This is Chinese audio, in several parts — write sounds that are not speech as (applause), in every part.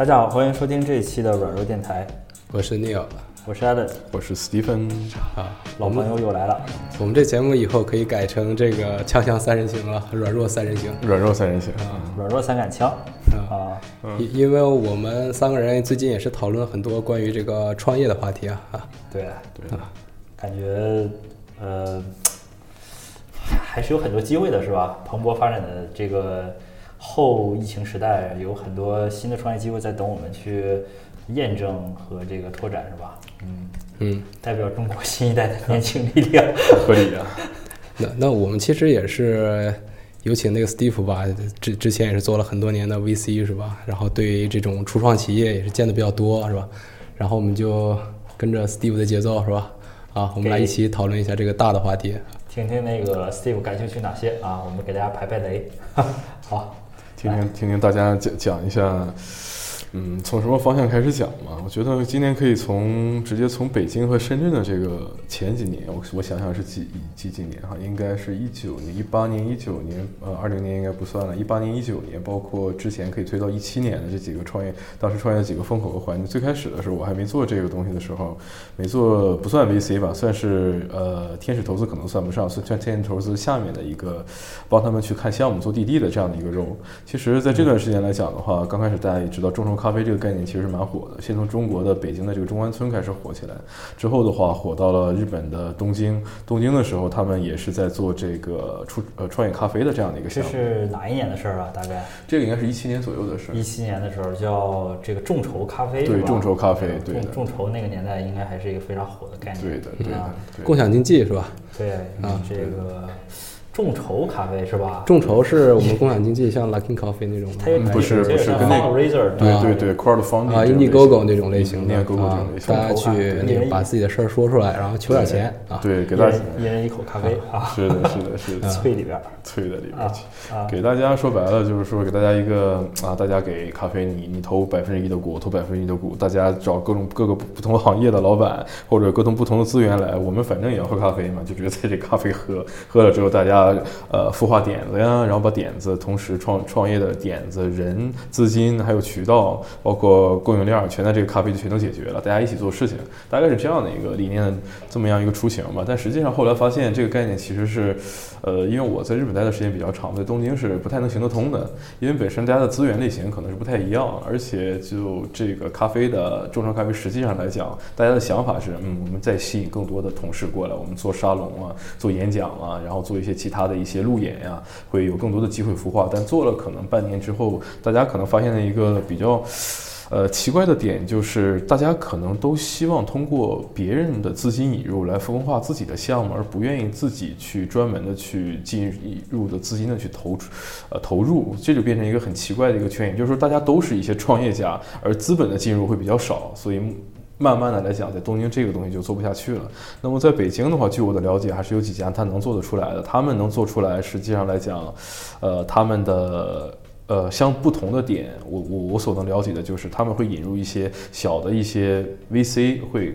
大家好，欢迎收听这一期的软弱电台，我是 Neil，我是 Allen，我是 Stephen 啊，老朋友又来了。我们这节目以后可以改成这个锵锵三人行了，软弱三人行，软弱三人行。啊，软弱三杆枪。啊，因因为我们三个人最近也是讨论很多关于这个创业的话题啊啊，对对。啊，感觉呃还是有很多机会的，是吧？蓬勃发展的这个后疫情时代，有很多新的创业机会在等我们去验证和这个拓展，是吧？嗯嗯，代表中国新一代的年轻力量，(laughs) 合理啊。那那我们其实也是有请那个 Steve 吧，之之前也是做了很多年的 VC 是吧？然后对于这种初创企业也是见的比较多是吧？然后我们就跟着 Steve 的节奏是吧？啊，我们来一起讨论一下这个大的话题。听听那个 Steve 感兴趣哪些啊？我们给大家排排雷。(laughs) 好，听听听听大家讲讲一下，嗯，从什么方向开始讲嘛？我觉得今年可以从直接从北京和深圳的这个前几年，我我想想是几几几年哈，应该是一九年、一八年、一九年，呃，二零年应该不算了，一八年、一九年，包括之前可以推到一七年的这几个创业，当时创业的几个风口和环境。最开始的时候，我还没做这个东西的时候，没做不算 VC 吧，算是呃天使投资可能算不上，算天使投资下面的一个帮他们去看项目、做滴滴的这样的一个任务。其实，在这段时间来讲的话，刚开始大家也知道众筹咖啡这个概念其实是蛮火的，先从中国的北京的这个中关村开始火起来，之后的话火到了日本的东京。东京的时候，他们也是在做这个出呃创业咖啡的这样的一个项目。这是哪一年的事儿啊？大概这个应该是一七年左右的事儿。一七年的时候叫这个众筹咖啡，对众筹咖啡对众众筹那个年代应该还是一个非常火的概念。对的，对的啊，对的。共享经济是吧？对啊这个众筹咖啡是吧？众筹是我们共享经济，像 Luckin Coffee 那种的，它不是不是跟那个对对对，crowdfunding 啊这种类型，Indiegogo 那种类型的啊种类，型大家去那个把自己的事儿说出来，然后求点钱啊。对，给一大家。一人一口咖啡啊，是的，是的，是的，脆里边儿。催在里边啊去。啊，给大家说白了就是说，给大家一个啊，大家给咖啡你你投百分之一的股，我投百分之一的股，大家找各种各个不不同行业的老板或者各种不同的资源来，我们反正也要喝咖啡嘛，就觉得在这咖啡喝喝了之后，大家呃孵化点子呀，然后把点子同时创创业的点子、人、资金还有渠道，包括供应链，全在这个咖啡就全都解决了，大家一起做事情，大概是这样的一个理念，这么样一个雏形吧。但实际上后来发现这个概念其实是，呃，因为我在日本待的时间比较长，在东京是不太能行得通的，因为本身大家的资源类型可能是不太一样，而且就这个咖啡的众筹咖啡，实际上来讲，大家的想法是，嗯，我们再吸引更多的同事过来，我们做沙龙啊，做演讲啊，然后做一些其他的一些路演呀、会有更多的机会孵化。但做了可能半年之后，大家可能发现了一个比较。呃，奇怪的点就是，大家可能都希望通过别人的资金引入来孵化自己的项目，而不愿意自己去专门的去进入的资金的去投，呃，投入，这就变成一个很奇怪的一个圈。也，就是说大家都是一些创业家，而资本的进入会比较少，所以。慢慢的来讲，在东京这个东西就做不下去了。那么在北京的话，据我的了解，还是有几家他能做得出来的。他们能做出来，实际上来讲，呃，他们的呃相不同的点，我我我所能了解的就是他们会引入一些小的一些 VC 会。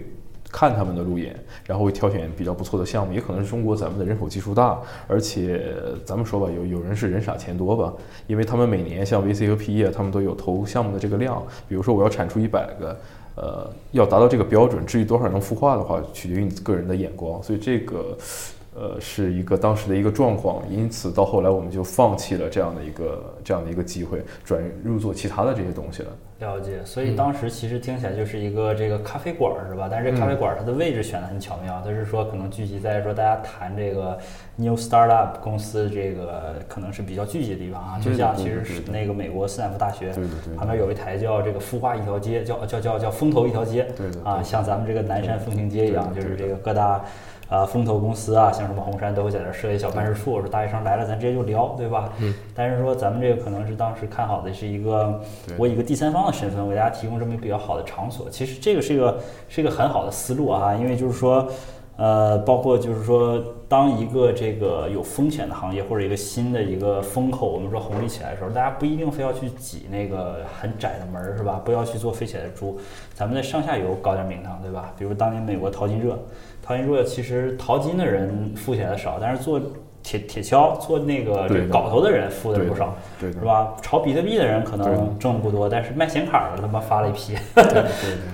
看他们的路演，然后会挑选比较不错的项目，也可能是中国咱们的人口基数大，而且咱们说吧，有有人是人傻钱多吧，因为他们每年像 VC 和 PE 啊，他们都有投项目的这个量，比如说我要产出一百个，呃，要达到这个标准，至于多少能孵化的话，取决于你个人的眼光，所以这个。呃，是一个当时的一个状况，因此到后来我们就放弃了这样的一个这样的一个机会，转入做其他的这些东西了。了解，所以当时其实听起来就是一个这个咖啡馆儿是吧？但是这咖啡馆儿它的位置选的很巧妙，它是说可能聚集在说大家谈这个 new startup 公司这个可能是比较聚集的地方啊，就像其实是那个美国斯坦福大学对对旁边有一台叫这个孵化一条街，叫叫叫叫风投一条街，啊，对的对的像咱们这个南山风情街一样，就是这个各大。啊，风投公司啊，像什么红杉都会在这儿设一小办事处，说大学生来了，咱直接就聊，对吧？嗯。但是说咱们这个可能是当时看好的是一个，我以一个第三方的身份为大家提供这么一个比较好的场所。其实这个是一个是一个很好的思路啊，因为就是说，呃，包括就是说，当一个这个有风险的行业或者一个新的一个风口，我们说红利起来的时候，大家不一定非要去挤那个很窄的门儿，是吧？不要去做飞起来的猪，咱们在上下游搞点名堂，对吧？比如当年美国淘金热，淘金热其实淘金的人富起来的少，但是做铁铁锹做那个这个镐头的人富的不少，是，吧？炒比特币的人可能挣的不多，但是卖显卡的他妈发了一批。对对对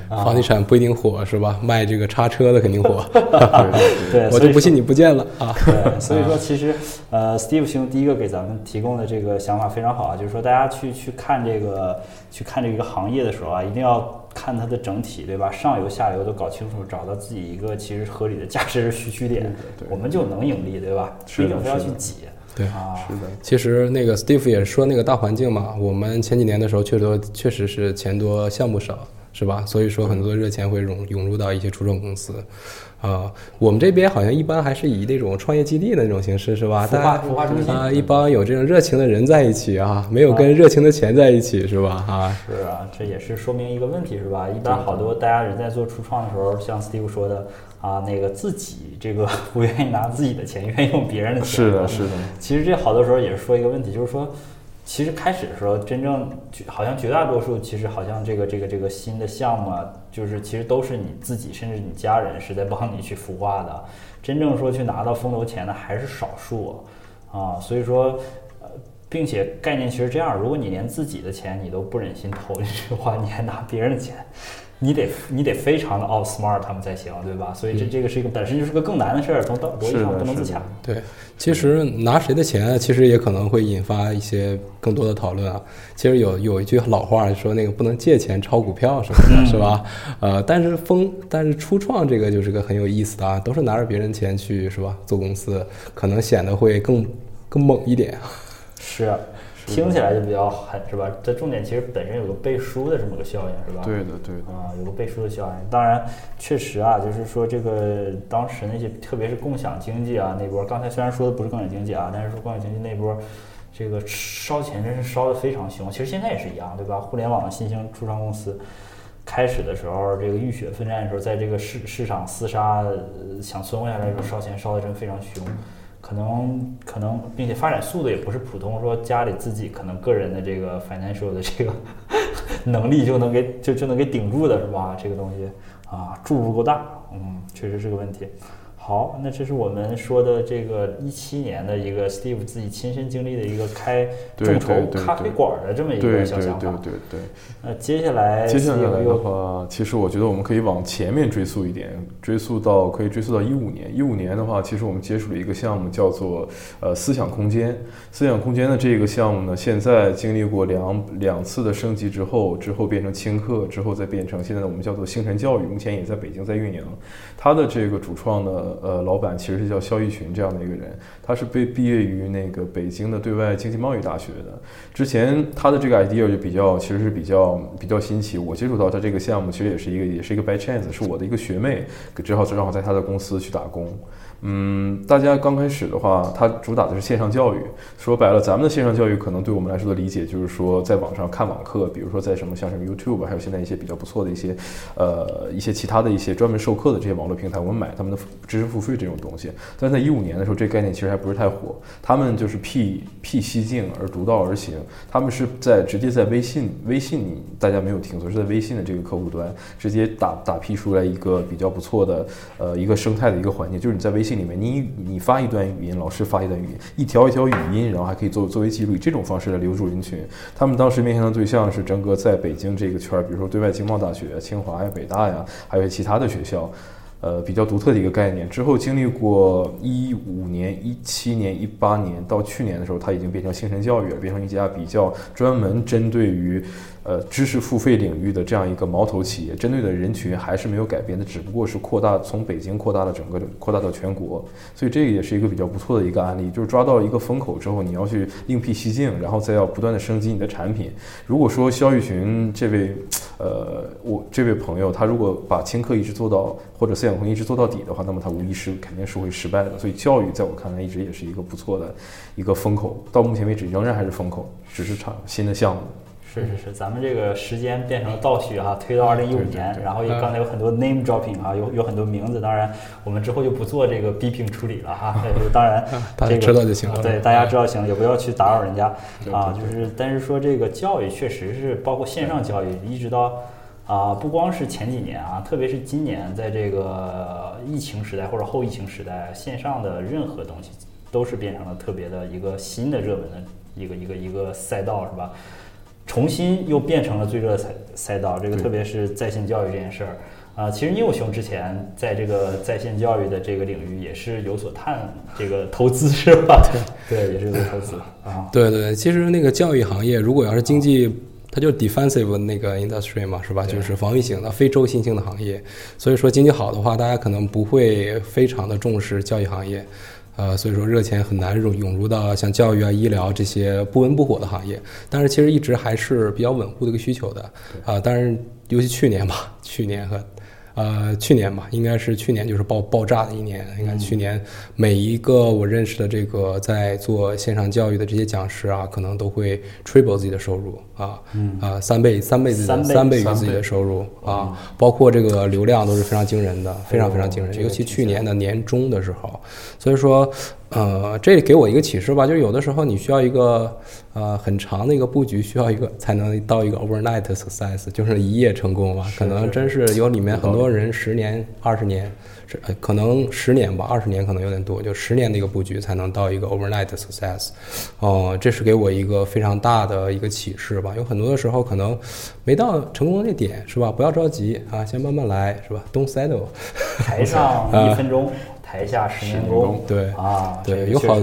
(laughs) 啊房地产不一定火是吧？卖这个叉车的肯定火，(laughs) 对对对，我就不信你不见了啊！对，(laughs) 所以说其实呃，Steve 兄第一个给咱们提供的这个想法非常好啊，就是说大家去去看这个去看这个行业的时候啊，一定要看它的整体，对吧？上游下游都搞清楚，找到自己一个其实合理的价值需需点，我们就能盈利，对吧？不是的一定非要去挤对啊。是的，其实那个 Steve 也说那个大环境嘛，我们前几年的时候确实确实是钱多项目少，是吧？所以说很多热钱会涌涌入到一些初创公司，啊、我们这边好像一般还是以那种创业基地的那种形式，是吧？孵化孵化中心啊、一帮有这种热情的人在一起啊，没有跟热情的钱在一起，是吧？啊，是啊，这也是说明一个问题，是吧？一般好多大家人在做初创的时候，像 Steve 说的啊，那个自己这个 (laughs) 不愿意拿自己的钱，愿意用别人的钱。是的，是的，其实这好多时候也是说一个问题，就是说，其实开始的时候，真正好像绝大多数，其实好像这个这个这个新的项目啊，就是其实都是你自己甚至你家人是在帮你去孵化的，真正说去拿到风投钱的还是少数啊，(laughs) 所以说。呃，并且概念其实这样，如果你连自己的钱你都不忍心投进去的话，你还拿别人的钱，你得你得非常的 outsmart 他们才行，对吧？所以这这个是一个本身就是个更难的事儿，从道逻辑上不能自洽。对，其实拿谁的钱，其实也可能会引发一些更多的讨论啊。其实有有一句老话说，那个不能借钱炒股票什么的，是吧？呃，但是风，但是初创这个就是个很有意思的啊，都是拿着别人钱去，是吧？做公司，可能显得会更更猛一点。是，啊听起来就比较狠，是吧？这重点其实本身有个背书的这么个效应，是吧？对的，对的，啊，有个背书的效应。当然，确实啊，就是说这个当时那些，特别是共享经济啊那波，刚才虽然说的不是共享经济啊，但是说共享经济那波，这个烧钱真是烧的非常凶。其实现在也是一样，对吧？互联网新兴初创公司。开始的时候，这个浴血奋战的时候，在这个市市场厮杀，呃想存活下来的时候，烧钱烧的真非常凶。可能可能，并且发展速度也不是普通说家里自己可能个人的这个 (laughs) financial 的这个 (laughs) 能力就能给就就能给顶住的是吧？这个东西啊，注不够大，嗯，确实是个问题。好，那这是我们说的这个一七年的一个 Steve 自己亲身经历的一个开众筹咖啡对馆的这么一个小想法。对对对。那接下来接下来的话，其实我觉得我们可以往前面追溯一点，追溯到可以追溯到一五年。一五年的话，其实我们接触了一个项目，叫做呃思想空间。思想空间的这个项目呢，现在经历过两两次的升级之后，之后变成轻课，之后再变成现在我们叫做星辰教育，目前也在北京在运营。它的这个主创呢，呃，老板其实是叫肖一群这样的一个人，他是被毕业于那个北京的对外经济贸易大学的。之前他的这个 idea 就比较，其实是比较比较新奇。我接触到他这个项目，其实也是一个也是一个 by chance，是我的一个学妹，正好正好在他的公司去打工。嗯，大家刚开始的话，它主打的是线上教育。说白了，咱们的线上教育可能对我们来说的理解就是说，在网上看网课，比如说在什么像什么 YouTube，还有现在一些比较不错的一些，呃，一些其他的一些专门授课的这些网络平台，我们买他们的知识付费这种东西。但在一五年的时候，这概念其实还不是太火。他们就是辟辟蹊径而独到而行，他们是在直接在微信微信大家没有听错，是在微信的这个客户端直接打打批出来一个比较不错的呃一个生态的一个环境，就是你在微信里面，你你发一段语音，老师发一段语音，一条一条语音，然后还可以作作为记录，以这种方式来留住人群。他们当时面向的对象是整个在北京这个圈儿，比如说对外经贸大学、清华呀、北大呀，还有其他的学校。呃，比较独特的一个概念。之后经历过一五年、一七年、一八年到去年的时候，它已经变成星辰教育了，变成一家比较专门针对于呃知识付费领域的这样一个毛头企业。针对的人群还是没有改变的，只不过是扩大从北京扩大了整个扩大到全国。所以这个也是一个比较不错的一个案例，就是抓到一个风口之后，你要去另辟蹊径，然后再要不断的升级你的产品。如果说肖玉群这位，呃，我这位朋友他如果把轻课一直做到，或者思想空间一直做到底的话，那么他无疑是肯定是会失败的。所以教育在我看来一直也是一个不错的一个风口，到目前为止仍然还是风口，只是场新的项目。是是是，咱们这个时间变成了倒叙哈，推到二零一五年，对然后也刚才有很多 name dropping 哈，有有很多名字，当然我们之后就不做这个逼评处理了哈，呃当然大家这个知道就行了。对，大家知道行，也不要去打扰人家啊。就是，但是说这个教育确实是包括线上教育，一直到啊，不光是前几年啊，特别是今年，在这个疫情时代或者后疫情时代，线上的任何东西都是变成了特别的一个新的热门的一个一个一个赛道，是吧？重新又变成了最热赛赛道，这个特别是在线教育这件事儿。啊，其实你有熊之前在这个在线教育的这个领域也是有所探这个投资是吧？对，对也是有所投资啊。对对，其实那个教育行业，如果要是经济，它就是 defensive 那个 industry 嘛，是吧？就是防御型的、非周期性的行业。所以说经济好的话，大家可能不会非常的重视教育行业，呃，所以说热钱很难涌涌入到像教育啊、医疗这些不温不火的行业。但是其实一直还是比较稳固的一个需求的啊、当然，尤其去年吧，去年和。呃，去年吧，应该是去年就是爆爆炸的一年。你看，去年每一个我认识的这个在做线上教育的这些讲师啊，可能都会 triple 自己的收入啊，啊，三倍三倍自己的三倍于自己的收入啊，包括这个流量都是非常惊人的，非常非常惊人。这个尤其去年的年中的时候，所以说，呃，这给我一个启示吧，就是有的时候你需要一个呃很长的一个布局，需要一个才能到一个 overnight success，就是一夜成功嘛。可能真是有里面很多人十年、二十年，是呃可能十年吧，二十年可能有点多，就十年的一个布局才能到一个 overnight success。哦、这是给我一个非常大的一个启示吧。有很多的时候可能没到成功的那点，是吧？不要着急啊，先慢慢来，是吧？Don't settle。台上 (laughs) 一分钟，台下十年功。对啊，对有好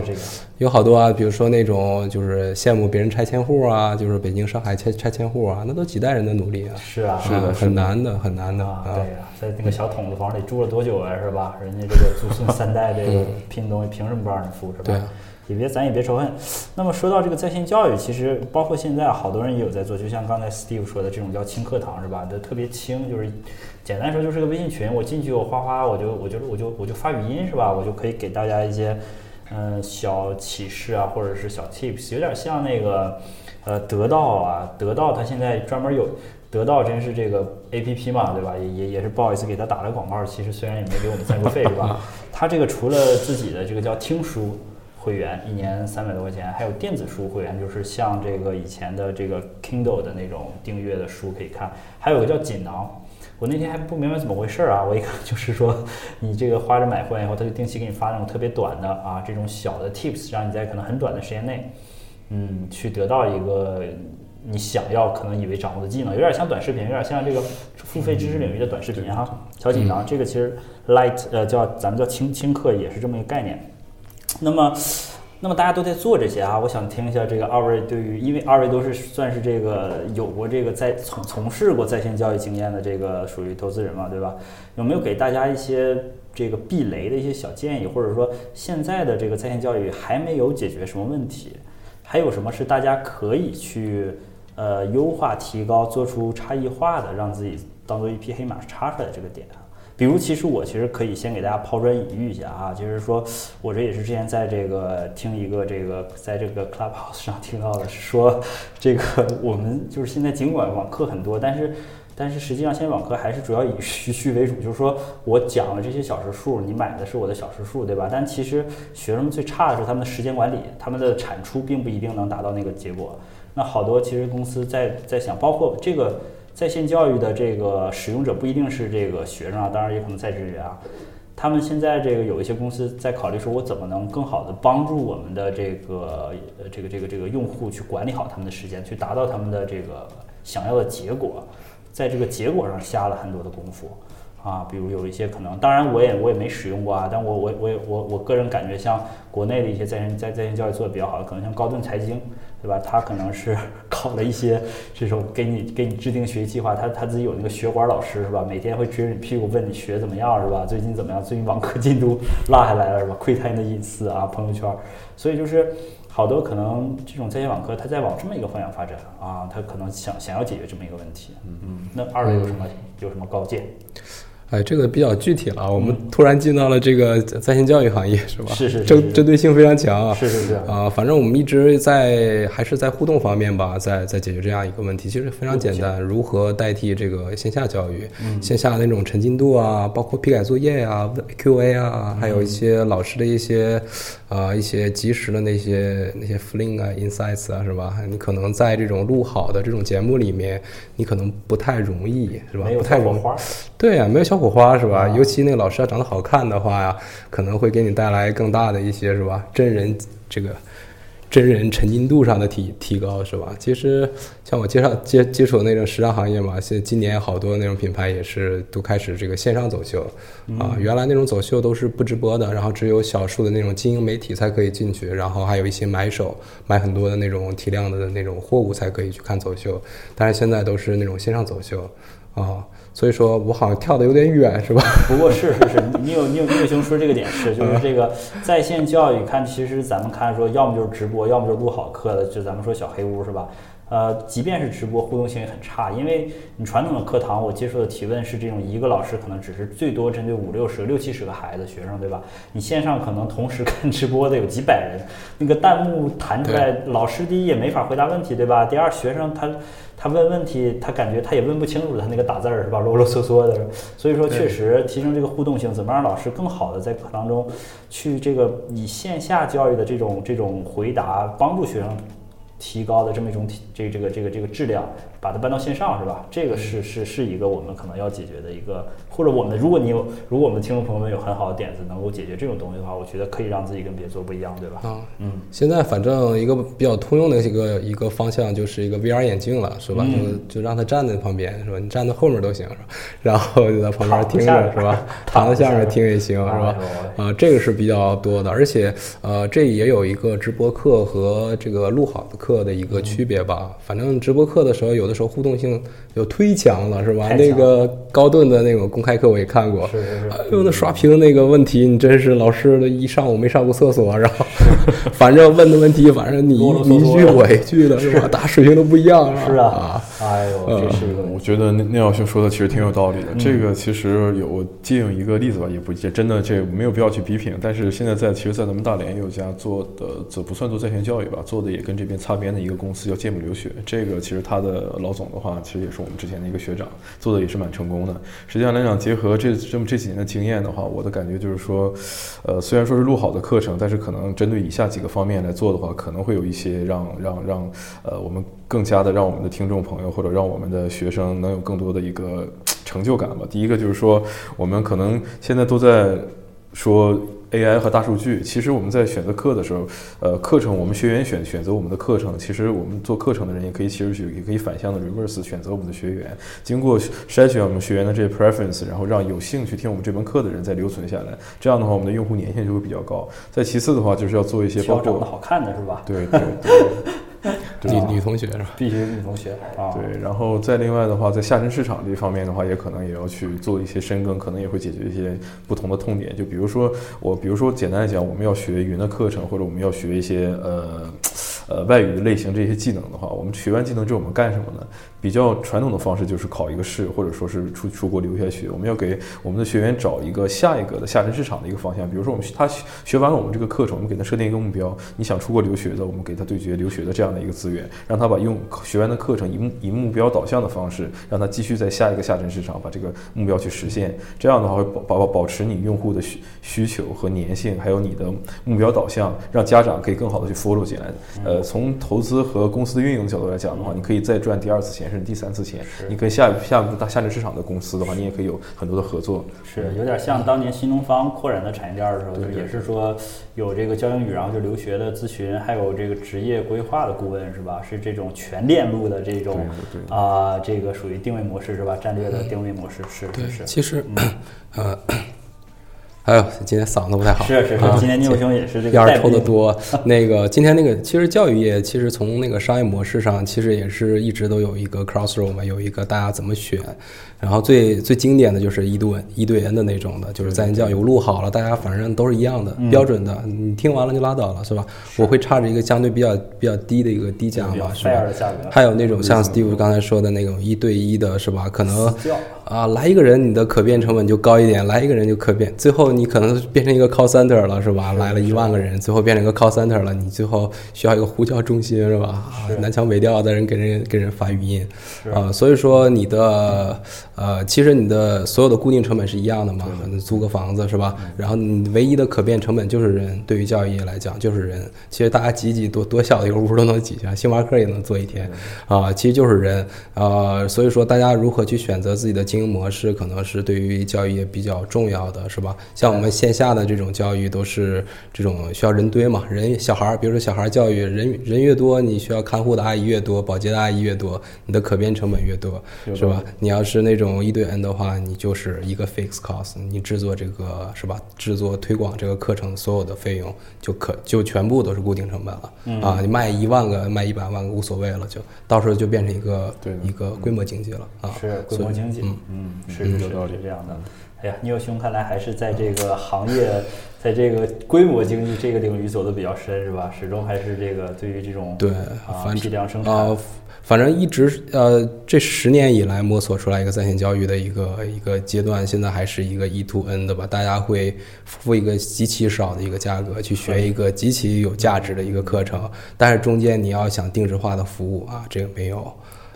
有好多啊，比如说那种就是羡慕别人拆迁户啊，就是北京、上海拆拆迁户啊，那都几代人的努力啊，是啊，是的啊很难的，很难的啊，啊对。呀、在那个小筒子房里住了多久啊，是吧？人家这个祖孙三代这个拼东西，凭什么不让人付，是吧？对啊也别咱也别仇恨。那么说到这个在线教育，其实包括现在好多人也有在做，就像刚才 Steve 说的这种叫轻课堂，是吧？这特别轻，就是简单说就是个微信群，我进去我哗哗我就我就我就我就发语音，是吧？我就可以给大家一些嗯小启示啊，或者是小 tips，有点像那个呃得到啊，得到它现在专门有。得到真是这个 A P P 嘛，对吧？也也也是不好意思给他打了广告，其实虽然也没给我们赞助费，是吧？(laughs) 他这个除了自己的这个叫听书会员，一年三百多块钱，还有电子书会员，就是像这个以前的这个 Kindle 的那种订阅的书可以看，还有个叫锦囊。我那天还不明白怎么回事儿啊，我一看就是说，你这个花着买会员以后，他就定期给你发那种特别短的啊，这种小的 tips，让你在可能很短的时间内，嗯，去得到一个你想要可能以为掌握的技能，有点像短视频，有点像这个付费知识领域的短视频哈。小锦囊这个其实 light 呃叫咱们叫轻轻课也是这么一个概念。那么，那么大家都在做这些啊，我想听一下这个二位对于，因为二位都是算是这个有过这个在从从事过在线教育经验的这个属于投资人嘛，对吧？有没有给大家一些这个避雷的一些小建议，或者说现在的这个在线教育还没有解决什么问题，还有什么是大家可以去呃优化、提高、做出差异化的，让自己当做一匹黑马插出来的这个点啊？比如，其实我其实可以先给大家抛砖引玉一下啊，就是说我这也是之前在这个听一个这个在这个 Clubhouse 上听到的，说这个 (laughs) 我们就是现在尽管网课很多，但是但是实际上现在网课还是主要以时序为主，就是说我讲了这些小时数，你买的是我的小时数，对吧？但其实学生们最差的是他们的时间管理，他们的产出并不一定能达到那个结果。那好多其实公司在在想，包括这个在线教育的这个使用者不一定是这个学生啊，当然也可能在职人员啊。他们现在这个有一些公司在考虑说，我怎么能更好的帮助我们的这个呃这个这个这个用户去管理好他们的时间，去达到他们的这个想要的结果，在这个结果上下了很多的功夫。啊，比如有一些可能，当然我也我也没使用过啊，但我我我我我个人感觉，像国内的一些在线在在线教育做的比较好的，可能像高顿财经，对吧？他可能是 (laughs) 考了一些这种给你给你制定学习计划，他他自己有那个学管老师是吧？每天会追着你屁股问你学怎么样是吧？最近怎么样？最近网课进度 (laughs) 落下来了是吧？窥探你的隐私啊，朋友圈，所以就是。好多可能这种在线网课，它在往这么一个方向发展啊，他可能想想要解决这么一个问题。嗯嗯，那二位有什么有什么高见？哎，这个比较具体了。我们突然进到了这个在线教育行业，是吧？是是是是针针对性非常强啊。是是是啊、反正我们一直在还是在互动方面吧，在在解决这样一个问题。其实非常简单，如何代替这个线下教育？线下那种沉浸度啊，包括批改作业啊、Q&A 啊，还有一些老师的一些呃一些及时的那些那些 fling 啊、insights 啊，是吧？你可能在这种录好的这种节目里面，你可能不太容易，是吧？没有不太容易。小火花，对呀、没有小火花是吧？啊尤其那个老师要长得好看的话呀，可能会给你带来更大的一些是吧？真人这个真人沉浸度上的提提高是吧？其实像我介绍接接触的那种时尚行业嘛，现今年好多那种品牌也是都开始这个线上走秀啊。原来那种走秀都是不直播的，然后只有少数的那种精英媒体才可以进去，然后还有一些买手买很多的那种体量的那种货物才可以去看走秀，但是现在都是那种线上走秀啊。所以说我好像跳的有点远是吧？(laughs) 不过是是是，你有你有你有兄说这个点是，(laughs) 就是这个在线教育，看其实咱们看说，要么就是直播，要么就是录好课的，就咱们说小黑屋是吧？呃，即便是直播，互动性也很差，因为你传统的课堂，我接受的提问是这种一个老师可能只是最多针对五六十个、六七十个孩子学生，对吧？你线上可能同时 (laughs) 看直播的有几百人，那个弹幕弹出来，老师第一也没法回答问题，对吧？第二，学生他他问问题，他感觉他也问不清楚他那个打字儿是吧，啰啰嗦嗦的，所以说确实提升这个互动性，怎么让老师更好的在课堂中去这个以线下教育的这种这种回答，帮助学生提高的这么一种体这这个这个这个质量，把它搬到线上是吧？这个是是是一个我们可能要解决的一个，或者我们如果你有如果我们的听众朋友们有很好的点子能够解决这种东西的话，我觉得可以让自己跟别人做不一样，对吧？啊，嗯，现在反正一个比较通用的一个一个方向就是一个 VR 眼镜了，是吧？嗯就就让他站在旁边，是吧？你站在后面都行，是吧？然后就在旁边听着，是吧？躺躺在下面听也行，是吧？哎啊，这个是比较多的，而且呃，这也有一个直播课和这个录好的课的一个区别吧。反正直播课的时候，有的时候互动性有忒强了，是吧？那个高顿的那种公开课我也看过，是是是哎呦，那刷屏那个问题，你真是老师的一上午没上过厕所，然后反正问的问题，反正你你一句我一句的，是吧？大家水平都不一样，是啊啊，哎呦，这是一个。我觉得那那老兄说的其实挺有道理的。这个其实有我借用一个例子吧，也不也真的这没有必要去批评。但是现在在其实，在咱们大连也有家做的，这不算做在线教育吧，做的也跟这边擦边的一个公司叫芥末留学。这个其实他的老总的话，其实也是我们之前的一个学长，做的也是蛮成功的。实际上来讲，结合这这么这几年的经验的话，我的感觉就是说，呃，虽然说是录好的课程，但是可能针对以下下几个方面来做的话，可能会有一些让让让呃我们更加的让我们的听众朋友或者让我们的学生能有更多的一个成就感吧。第一个就是说，我们可能现在都在说 AI 和大数据，其实我们在选择课的时候，呃，课程我们学员选选择我们的课程，其实我们做课程的人也可以其实去也可以反向的 reverse 选择我们的学员，经过筛选我们学员的这些 preference，然后让有兴趣听我们这门课的人再留存下来，这样的话我们的用户粘性就会比较高。再其次的话，就是要做一些包括好看的是吧？对对对。对 (laughs) (laughs) 女女同学是吧？必须是女同学啊。对，然后再另外的话，在下沉市场这方面的话，也可能也要去做一些深耕，可能也会解决一些不同的痛点。就比如说我，比如说简单来讲，我们要学云的课程，或者我们要学一些呃呃外语类型这些技能的话，我们学完技能之后我们干什么呢？比较传统的方式就是考一个试，或者说是出出国留下学。我们要给我们的学员找一个下一个的下沉市场的一个方向。比如说我们他学学完了我们这个课程，我们给他设定一个目标，你想出国留学的，我们给他对接留学的这样的一个资源，让他把用学完的课程以目以目标导向的方式，让他继续在下一个下沉市场把这个目标去实现。这样的话会保保保持你用户的需需求和粘性，还有你的目标导向，让家长可以更好的去 follow 进来。呃，从投资和公司的运营角度来讲的话，你可以再赚第二次钱，甚至第三次钱。你跟下下一步大下沉市场的公司的话，你也可以有很多的合作。是有点像当年新东方扩展的产业链的时候，就也是说有这个教英语，然后就留学的咨询，还有这个职业规划的顾问，是吧？是这种全链路的这种啊、这个属于定位模式是吧？战略的定位模式是是是。其实，呃，哎呦，今天嗓子不太好。是是是啊，今天聂友兄也是这个烟抽的多。(laughs) 那个今天那个，其实教育业其实从那个商业模式上，其实也是一直都有一个 crossroad 嘛，有一个大家怎么选。然后最最经典的就是一对一对 N 的那种的，就是在线教育录好了，大家反正都是一样的、嗯。标准的，你听完了就拉倒了，是吧？我会差着一个相对比较比较低的一个低价比较嘛，是吧？还有那种像 Steve 刚才说的那种一对一的，是吧？可能 (laughs) 啊，来一个人你的可变成本就高一点，来一个人就可变，最后你可能变成一个 call center 了，是。吧？来了一万个人，最后变成一个 call center 了，你最后需要一个呼叫中心，是吧？啊，南腔北调的人给人给人发语音，啊，所以说你的呃，其实你的所有的固定成本是一样的嘛，租个房子是吧？然后你唯一的可变成本就是人，对于教育业来讲就是人。其实大家挤挤多多小的一个屋都能挤下，星巴克也能坐一天，啊，其实就是人，啊，所以说大家如何去选择自己的经营模式，可能是对于教育业比较重要的，是吧？像我们线下的这种教育都是这种需要人堆嘛，人小孩儿，比如说小孩儿教育，人人越多，你需要看护的阿姨越多，保洁的阿姨越多，你的可变成本越多，是吧？你要是那种一对 N 的话，你就是一个 fixed cost，你制作这个是吧？制作推广这个课程所有的费用就可就全部都是固定成本了，啊，你卖一万个卖一百万个无所谓了，就到时候就变成一个一个规模经济了啊，是规模经济，嗯，是有道理这样的。哎呀，尼尔兄看来还是在这个行业，(laughs) 在这个规模经济这个领域走的比较深，是吧？始终还是这个对于这种对啊批量生产。反正一直呃，这十年以来摸索出来一个在线教育的一个一个阶段，现在还是一个 E to N 的吧？大家会付一个极其少的一个价格去学一个极其有价值的一个课程，但是中间你要想定制化的服务啊，这个没有。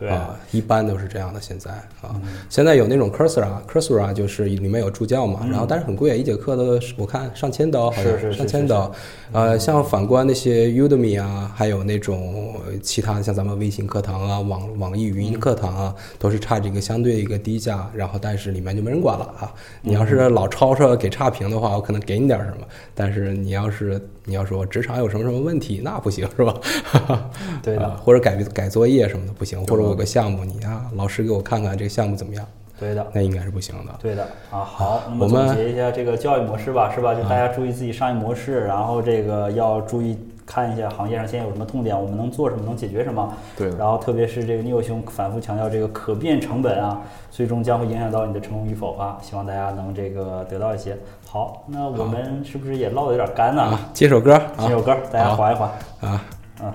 啊，一般都是这样的。现在啊，现在有那种 Coursera，Coursera 就是里面有助教嘛，然后但是很贵，一节课都我看上千刀，好像上千刀。呃，像反观那些 Udemy 啊，还有那种其他的，像咱们微信课堂啊、网网易语音课堂啊，都是差这个相对一个低价，然后但是里面就没人管了啊。你要是老吵吵给差评的话，我可能给你点什么，但是你要是你要说职场有什么什么问题，那不行 (laughs) 是吧？(laughs) 对的，或者改改作业什么的不行，或者我有个项目，你啊，老师给我看看这个项目怎么样？对的，那应该是不行的。对的啊，好，那么总结一下这个教育模式吧，是吧？就大家注意自己商业模式，然后这个要注意看一下行业上现在有什么痛点，我们能做什么，能解决什么。对。然后特别是这个 Neil 兄反复强调这个可变成本啊，最终将会影响到你的成功与否啊，希望大家能这个得到一些。好，那我们是不是也唠的有点干呢？接首歌，接首歌，大家缓一缓。啊，嗯。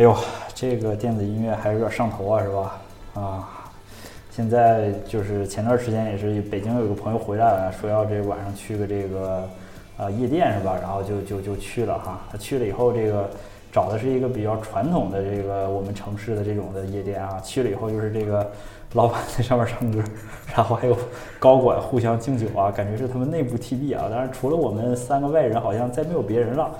哎呦，这个电子音乐还是有点上头啊，是吧？啊，现在就是前段时间也是北京有个朋友回来了，说要这晚上去个这个啊夜店是吧？然后就就就去了哈。他去了以后，这个找的是一个比较传统的这个我们城市的这种的夜店啊。去了以后就是这个老板在上面唱歌，(laughs) 然后还有高管互相敬酒啊，感觉是他们内部 TB 啊。当然除了我们三个外人，好像再没有别人了。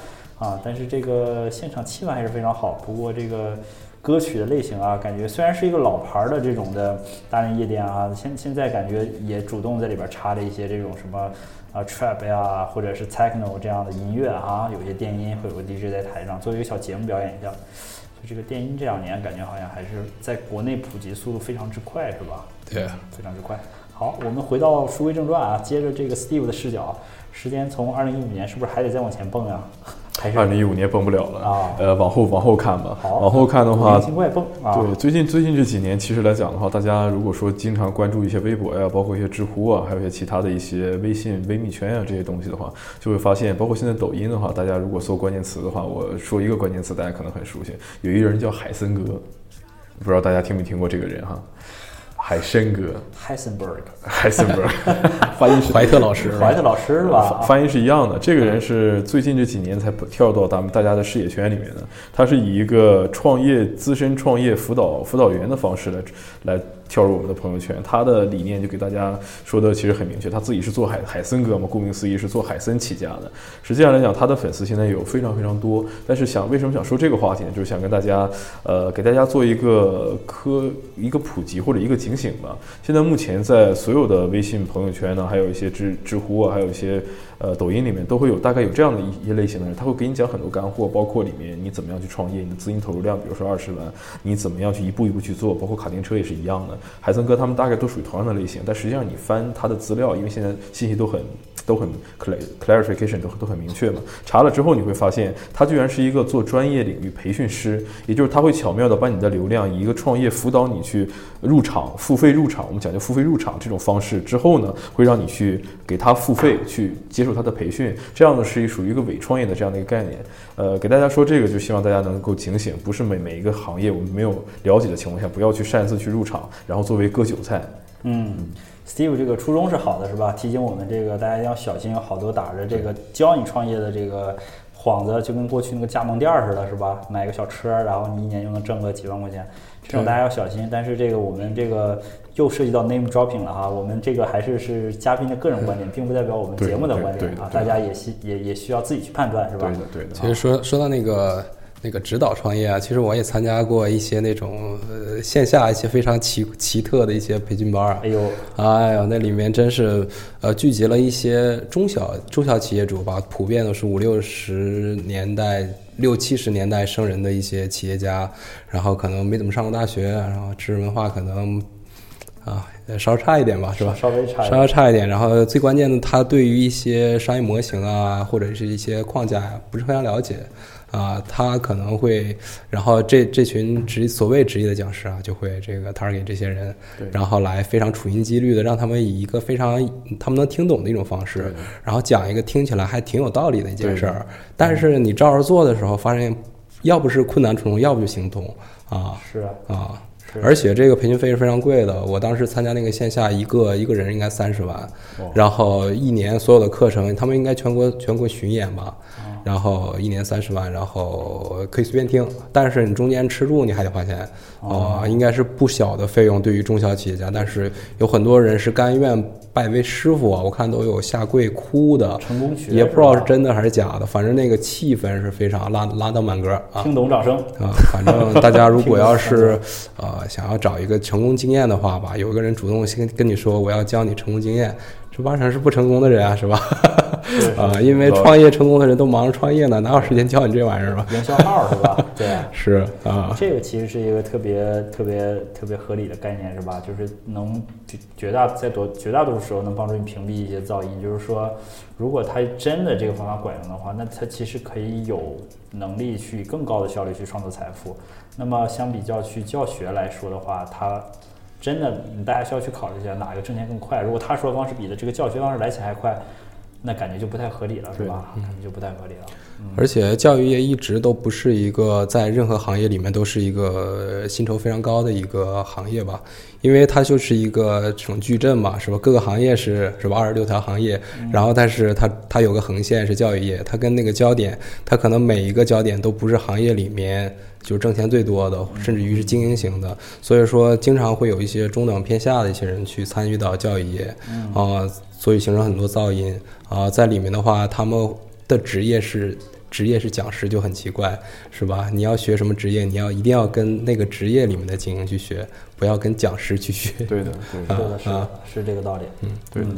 啊，但是这个现场气氛还是非常好。不过这个歌曲的类型啊，感觉虽然是一个老牌的这种的大型夜店啊，现现在感觉也主动在里边插了一些这种什么啊 trap 呀，或者是 techno 这样的音乐啊，有些电音会有个 DJ 在台上做一个小节目表演一下。就这个电音这两年感觉好像还是在国内普及速度非常之快，是吧？对，非常之快。好，我们回到书归正传啊，接着这个 Steve 的视角，时间从二零一五年是不是还得再往前蹦呀？二零一五年蹦不了了啊，呃，往后往后看吧。好，往后看的话，尽快蹦。对，最近最近这几年，其实来讲的话，大家如果说经常关注一些微博呀，包括一些知乎啊，还有一些其他的一些微信微密圈啊这些东西的话，就会发现，包括现在抖音的话，大家如果搜关键词的话，我说一个关键词，大家可能很熟悉，有一个人叫海森哥。不知道大家听没听过这个人哈？海参哥 Heisenberg，海森伯，发音是怀特老师，怀特老师是吧？发音是一样的。这个人是最近这几年才跳到咱们大家的视野圈里面的。他是以一个创业资深创业辅导辅导员的方式来来。跳入我们的朋友圈，他的理念就给大家说的其实很明确，他自己是做海海森哥嘛，顾名思义是做海森起家的。实际上来讲，他的粉丝现在有非常非常多。但是想为什么想说这个话题呢？就是想跟大家，呃，给大家做一个科一个普及或者一个警醒吧。现在目前在所有的微信朋友圈呢，还有一些知知乎啊，还有一些。呃，抖音里面都会有大概有这样的一一类型的人，他会给你讲很多干货，包括里面你怎么样去创业，你的资金投入量，比如说二十万，你怎么样去一步一步去做，包括卡丁车也是一样的。海森哥他们大概都属于同样的类型，但实际上你翻他的资料，因为现在信息都很。都很 clarification 都都很明确嘛。查了之后你会发现，他居然是一个做专业领域培训师，也就是他会巧妙的把你的流量以一个创业辅导你去入场付费入场，我们讲究付费入场这种方式之后呢，会让你去给他付费去接受他的培训，这样呢是属于一个伪创业的这样的一个概念。呃，给大家说这个，就希望大家能够警醒，不是每每一个行业我们没有了解的情况下，不要去擅自去入场，然后作为割韭菜。嗯。Steve 这个初衷是好的，是吧？提醒我们这个大家要小心，有好多打着这个教你创业的这个幌子，就跟过去那个加盟店似的，是吧？买个小车，然后你一年就能挣个几万块钱，这种大家要小心。但是这个我们这个又涉及到 name dropping 了哈，我们这个还是是嘉宾的个人观点，并不代表我们节目的观点啊，大家也需也也需要自己去判断，是吧？对的，对的。其实说说到那个。那个指导创业啊，其实我也参加过一些那种呃线下一些非常奇奇特的一些培训班啊。哎呦，哎呦，那里面真是呃聚集了一些中小中小企业主吧，普遍都是五六十年代、六七十年代生人的一些企业家，然后可能没怎么上过大学，然后知识文化可能啊稍差一点吧，是吧？稍微差，稍微差一点。然后最关键的，他对于一些商业模型啊，或者是一些框架呀，不是非常了解。啊，他可能会，然后这这群职所谓职业的讲师啊，就会这个 target 这些人，然后来非常处心积虑的让他们以一个非常他们能听懂的一种方式，然后讲一个听起来还挺有道理的一件事儿。但是你照着做的时候，发现要不是困难重重，要不就行动啊。是啊。而且这个培训费是非常贵的，我当时参加那个线下，一个一个人应该三十万，然后一年所有的课程，他们应该全国全国巡演吧，然后一年三十万，然后可以随便听，但是你中间吃住你还得花钱，啊，应该是不小的费用对于中小企业家，但是有很多人是甘愿。拜为师傅啊！我看都有下跪哭的，成功学也不知道是真的还是假的，反正那个气氛是非常拉拉到满格啊！听懂掌声啊！反正大家如果 (laughs) 要是呃想要找一个成功经验的话吧，有一个人主动先跟你说我要教你成功经验。这八成是不成功的人啊，是吧？啊，因为创业成功的人都忙着创业呢，哪有时间教你这玩意儿吧？(laughs) 营销号是吧？(laughs) 对，是啊。这个其实是一个特别特别特别合理的概念，是吧？就是能绝大在多绝大多数时候能帮助你屏蔽一些噪音。就是说，如果他真的这个方法管用的话，那他其实可以有能力去更高的效率去创造财富。那么相比较去教学来说的话，他。真的，大家需要去考虑一下哪个挣钱更快。如果他说的方式比的这个教学方式来钱还快，那感觉就不太合理了，是吧？感觉就不太合理了。而且教育业一直都不是一个在任何行业里面都是一个薪酬非常高的一个行业吧，因为它就是一个这种矩阵嘛，是吧？各个行业是是吧？二十六条行业，然后但是它它有个横线是教育业，它跟那个焦点，它可能每一个焦点都不是行业里面。就是挣钱最多的，甚至于是精英型的，所以说经常会有一些中等偏下的一些人去参与到教育业，啊，所以形成很多噪音啊，在里面的话，他们的职业是职业是讲师就很奇怪，是吧？你要学什么职业，你要一定要跟那个职业里面的精英去学，不要跟讲师去学。对的，对的，是的，是这个道理。嗯，对的。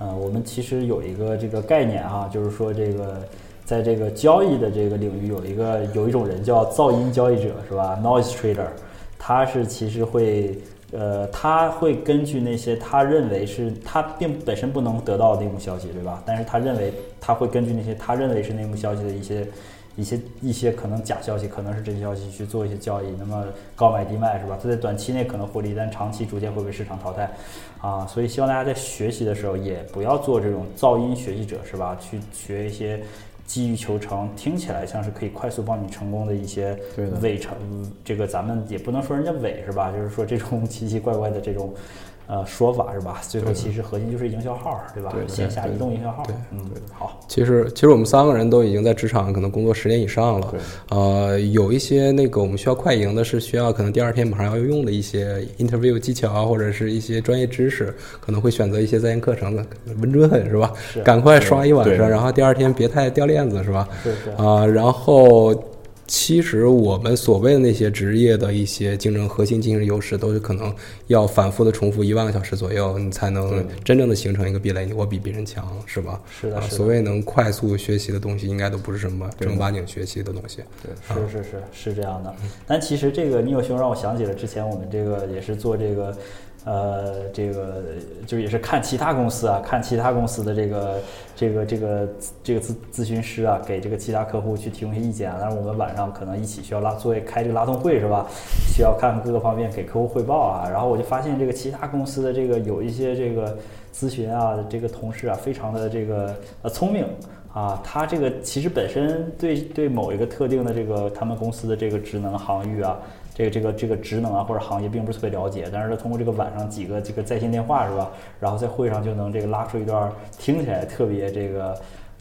嗯，我们其实有一个这个概念哈，就是说这个。在这个交易的这个领域，有一个有一种人叫噪音交易者，是吧？Noise trader，他是其实会，呃，他会根据那些他认为是他并本身不能得到内幕消息，对吧？但是他认为他会根据那些他认为是内幕消息的一些。一些一些可能假消息，可能是真消息去做一些交易，那么高买低卖是吧？他在短期内可能获利，但长期逐渐会被市场淘汰，啊，所以希望大家在学习的时候也不要做这种噪音学习者是吧？去学一些急于求成，听起来像是可以快速帮你成功的一些伪成，这个咱们也不能说人家伪是吧？就是说这种 (laughs) 奇奇怪怪的这种。呃，说法是吧？最后其实核心就是营销号，对吧？线下移动营销号对，嗯，好，其实，其实我们三个人都已经在职场可能工作十年以上了。呃，有一些那个我们需要快赢的，是需要可能第二天马上要用的一些 interview 技巧啊，或者是一些专业知识，可能会选择一些在线课程的，稳准狠是吧？是赶快刷一晚上，然后第二天别太掉链子是吧？是是，啊、然后其实我们所谓的那些职业的一些竞争核心竞争优势，都是可能要反复的重复一万个小时左右，你才能真正的形成一个壁垒，我比别人强，是吧？啊，是的是的所谓能快速学习的东西，应该都不是什么正儿八经学习的东西。对是是是是这样的，但其实这个尼友兄让我想起了之前我们这个也是做这个，呃，这个就也是看其他公司啊，看其他公司的这个这个这个这个咨咨询师啊，给这个其他客户去提供一些意见啊。但是我们晚上可能一起需要拉作为开这个拉动会是吧？需要看各个方面给客户汇报啊。然后我就发现这个其他公司的这个有一些这个咨询啊，这个同事啊，非常的这个呃聪明。啊，他这个其实本身对对某一个特定的这个他们公司的这个职能行域啊，这个这个这个职能啊或者行业并不是特别了解，但是他通过这个晚上几个这个在线电话是吧，然后在会上就能这个拉出一段听起来特别这个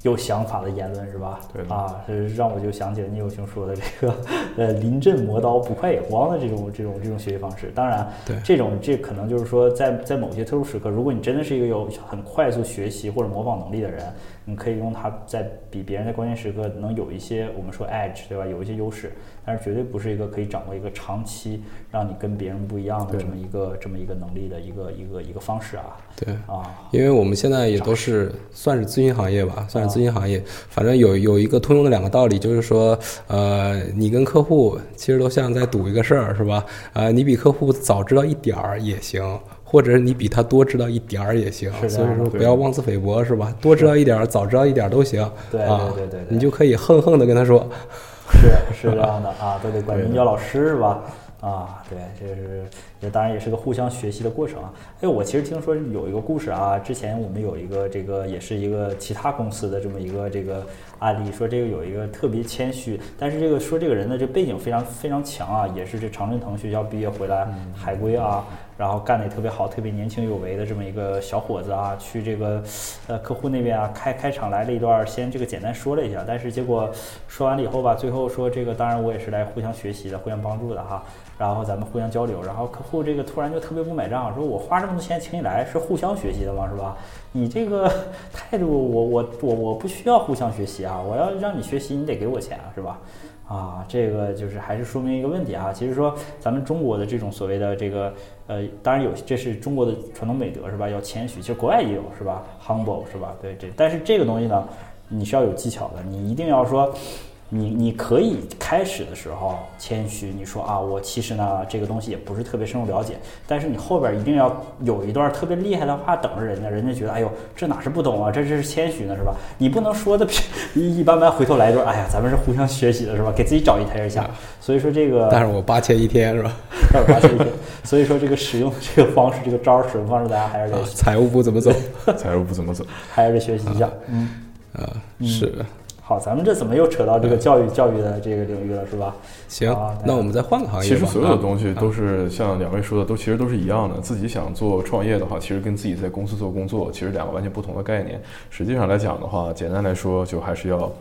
有想法的言论是吧？对啊，是让我就想起了聂友兄说的这个呃临阵磨刀不快也慌的这种这种这种学习方式。当然，对这种这可能就是说在在某些特殊时刻，如果你真的是一个有很快速学习或者模仿能力的人，你可以用它在比别人在关键时刻能有一些我们说 edge 对吧，有一些优势，但是绝对不是一个可以掌握一个长期让你跟别人不一样的这么一个这么一个能力的一个一个一个方式啊对，啊，因为我们现在也都是算是咨询行业吧，算是咨询行业。反正有有一个通用的两个道理，就是说，呃，你跟客户其实都像在赌一个事儿，是吧？呃，你比客户早知道一点儿也行。或者你比他多知道一点儿也行，所以说不要妄自菲薄，是吧？多知道一点儿，早知道一点儿都行，对啊，对对对对你就可以横横的跟他说，(laughs) 是是这样的啊，都得管对的您叫老师是吧？啊，对，这是这当然也是个互相学习的过程啊。哎，我其实听说有一个故事啊，之前我们有一个这个也是一个其他公司的这么一个这个案例，说这个有一个特别谦虚，但是这个说这个人的这背景非常非常强啊，也是这常春藤学校毕业回来海归啊，然后干的也特别好，特别年轻有为的这么一个小伙子啊，去这个呃客户那边啊开开场来了一段，先这个简单说了一下，但是结果说完了以后吧，最后说这个当然我也是来互相学习的，互相帮助的哈，然后咱们互相交流，然后客户这个突然就特别不买账，说我花这么多钱请你来是互相学习的吗？是吧？你这个态度我我我我不需要互相学习啊，我要让你学习你得给我钱啊，是吧？啊，这个就是还是说明一个问题啊。其实说咱们中国的这种所谓的这个呃，当然有这是中国的传统美德是吧？要谦虚，其实国外也有是吧？humble 是吧？对这，但是这个东西呢，你是要有技巧的，你一定要说。你你可以开始的时候谦虚，你说啊，我其实呢这个东西也不是特别深入了解，但是你后边一定要有一段特别厉害的话等着人家，人家觉得哎呦这哪是不懂啊，这这是谦虚呢是吧？你不能说的 (laughs) 一一般般，回头来一段，哎呀咱们是互相学习的是吧？给自己找一台阶下。所以说这个，但是我八千一天是吧？(laughs) 二八千一天，所以说这个使用这个方式，这个招儿使用方式，大家还是得啊，财务部怎么走？(laughs) 财务部怎么走？还是得学习一下。嗯，啊，是。好，咱们这怎么又扯到这个教育教育的这个领域了是吧？行啊，那我们再换个行业。其实所有的啊东西都是像两位说的，都其实都是一样的。自己想做创业的话，其实跟自己在公司做工作，其实两个完全不同的概念。实际上来讲的话，简单来说，就还是要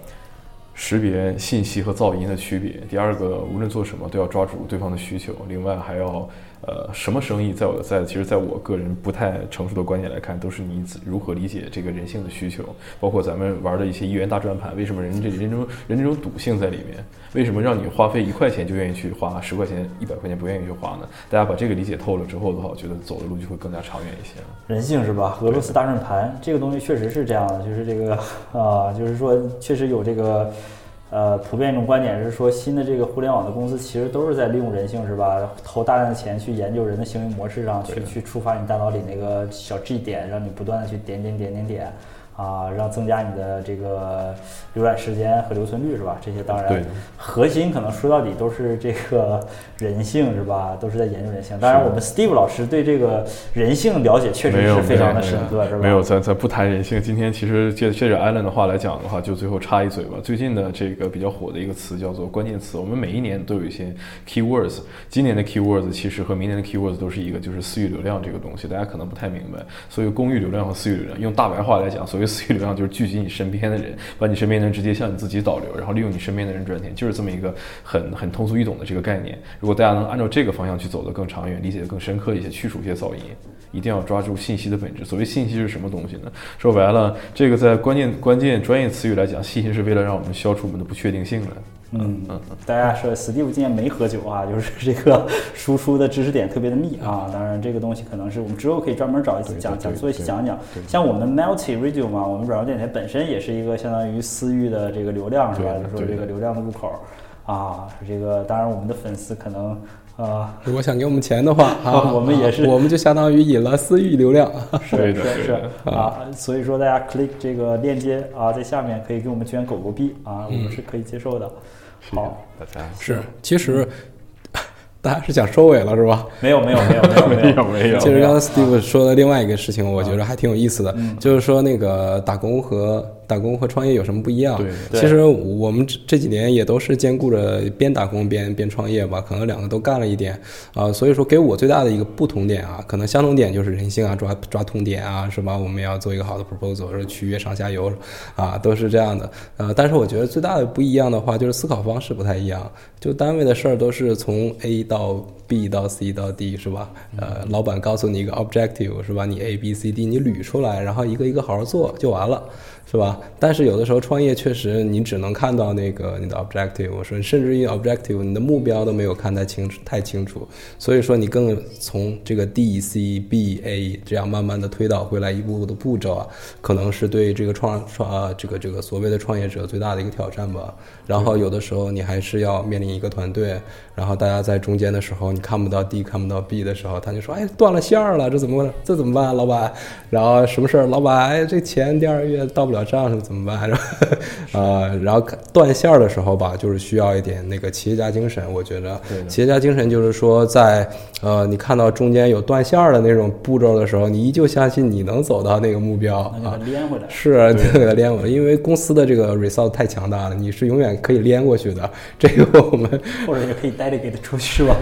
识别信息和噪音的区别。第二个，无论做什么都要抓住对方的需求。另外还要，呃，什么生意，在我在其实在我个人不太成熟的观点来看，都是你如何理解这个人性的需求。包括咱们玩的一些一元大转盘，为什么人这人这种人这种赌性在里面？为什么让你花费一块钱就愿意去花，十块钱、一百块钱不愿意去花呢？大家把这个理解透了之后的话，我觉得走的路就会更加长远一些了。人性是吧？俄罗斯大转盘这个东西确实是这样的，就是这个啊、就是说确实有这个呃普遍一种观点是说，新的这个互联网的公司其实都是在利用人性是吧？投大量的钱去研究人的行为模式上，去去触发你大脑里那个小 G 点，让你不断的去点点点点点。啊，让增加你的这个浏览时间和留存率是吧？这些当对然核心可能说到底都是这个 (laughs) 人性是吧？都是在研究人性。当然，我们 Steve 老师对这个人性了解确实是非常的深刻是吧？没有，咱咱不谈人性。今天其实借借着 Allen 的话来讲的话，就最后插一嘴吧。最近的这个比较火的一个词叫做关键词。我们每一年都有一些 keywords，今年的 keywords 其实和明年的 keywords 都是一个，就是私域流量这个东西，大家可能不太明白。所以公域流量和私域流量，用大白话来讲，所谓私域流量就是聚集你身边的人，把你身边的人直接向你自己导流，然后利用你身边的人赚钱，就是这么一个很很通俗易懂的这个概念。如果大家能按照这个方向去走得更长远，理解得更深刻一些，去除一些噪音，一定要抓住信息的本质。所谓信息是什么东西呢？说白了，这个在关键关键专业词语来讲，信息是为了让我们消除我们的不确定性了。嗯嗯，大家说 Steve 今天没喝酒啊，就是 (laughs) 这个输出的知识点特别的密啊。当然，这个东西可能是我们之后可以专门找一次讲讲，做一期对对讲讲。像我们 Multi Radio 嘛，我们软件电台本身也是一个相当于私域的这个流量是吧？就是说这个流量的入口啊，这个当然我们的粉丝可能呃如果想给我们钱的话，(laughs) 啊，我们也是我们就相当于引了私域流量。(laughs) 是是是啊，所以说大家 click 这个链接啊，在下面可以给我们捐狗狗币啊，我们是可以接受的。好，大家是，其实 (laughs) 大家是想收尾了是吧？没有没有没有没有没有。没有 (laughs) 其实刚才 Steve 说的另外一个事情，我觉得还挺有意思的，嗯。就是说那个打工和打工和创业有什么不一样？对对其实我们这这几年也都是兼顾着边打工边边创业吧，可能两个都干了一点啊、所以说给我最大的一个不同点啊，可能相同点就是人性啊，抓抓痛点啊，是吧？我们要做一个好的 proposal，是取悦上下游啊，都是这样的。呃，但是我觉得最大的不一样的话，就是思考方式不太一样。就单位的事儿都是从 A 到 B 到 C 到 D 是吧？呃，老板告诉你一个 objective 是吧？你 A B C D 你捋出来，然后一个一个好好做就完了。是吧？但是有的时候创业确实你只能看到那个你的 objective，我说甚至于 objective 你的目标都没有看太清楚太清楚，所以说你更从这个 D C B A 这样慢慢的推导回来一步步的步骤啊，可能是对这个创创啊这个这个所谓的创业者最大的一个挑战吧。然后有的时候你还是要面临一个团队，然后大家在中间的时候你看不到 D 看不到 B 的时候，他就说哎断了线儿了，这怎么这怎么办，老板？然后什么事儿？老板这钱第二月到不了账是怎么办？然后呃，然后断线儿的时候吧，就是需要一点那个企业家精神，我觉得企业家精神就是说在呃你看到中间有断线儿的那种步骤的时候，你依旧相信你能走到那个目标啊连回来。是这个连回来，因为公司的这个 result 太强大了，你是永远可以连过去的。这个我们 (laughs) 或者也可以 delegate 出去吧。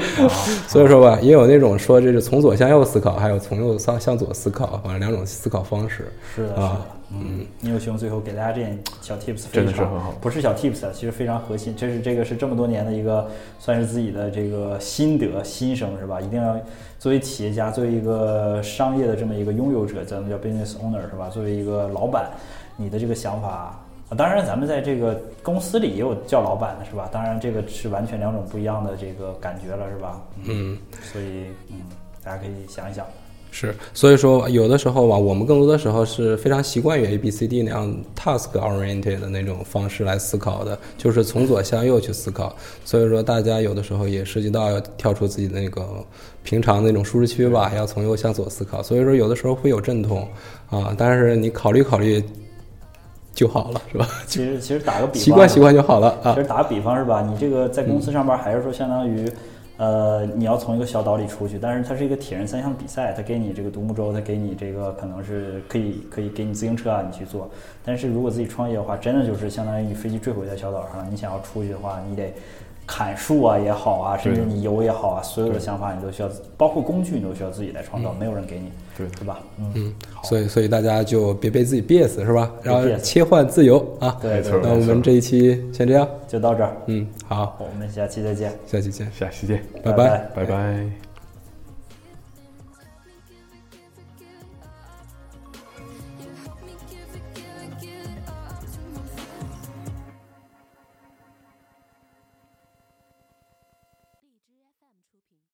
(laughs) 所以说吧，也有那种说这是从左向右思考，还有从右向向左思考，反正两种思考方式。是的，是的啊，嗯，牛熊最后给大家这点小 tips，非常好不是小 tips 啊，其实非常核心，这是这个是这么多年的一个算是自己的这个心得心声是吧？一定要作为企业家，作为一个商业的这么一个拥有者，咱们叫 business owner 是吧？作为一个老板，你的这个想法。啊，当然，咱们在这个公司里也有叫老板的，是吧？当然，这个是完全两种不一样的这个感觉了，是吧？嗯，所以，嗯，大家可以想一想。是，所以说有的时候吧，我们更多的时候是非常习惯于 A B C D 那样 task oriented 的那种方式来思考的，就是从左向右去思考。所以说，大家有的时候也涉及到要跳出自己的那个平常那种舒适区吧，要从右向左思考。所以说，有的时候会有阵痛啊，但是你考虑考虑就好了，是吧？(laughs) 其实，其实打个比方，习惯习惯就好了啊其。实打个比方是吧？你这个在公司上班，还是说相当于，呃，你要从一个小岛里出去，但是它是一个铁人三项比赛，它给你这个独木舟，它给你这个可能是可以可以给你自行车啊，你去做。但是如果自己创业的话，真的就是相当于你飞机坠毁在小岛上，你想要出去的话，你得砍树啊也好啊，甚至你游也好啊，所有的想法你都需要，包括工具你都需要自己来创造，没有人给你，对对吧？嗯，嗯，所以所以大家就别被自己憋死，是吧？然后切换自由啊。对那我们这一期先这样，就到这儿，嗯，好，我们下期再见，下期见，下期见，拜拜拜拜拜。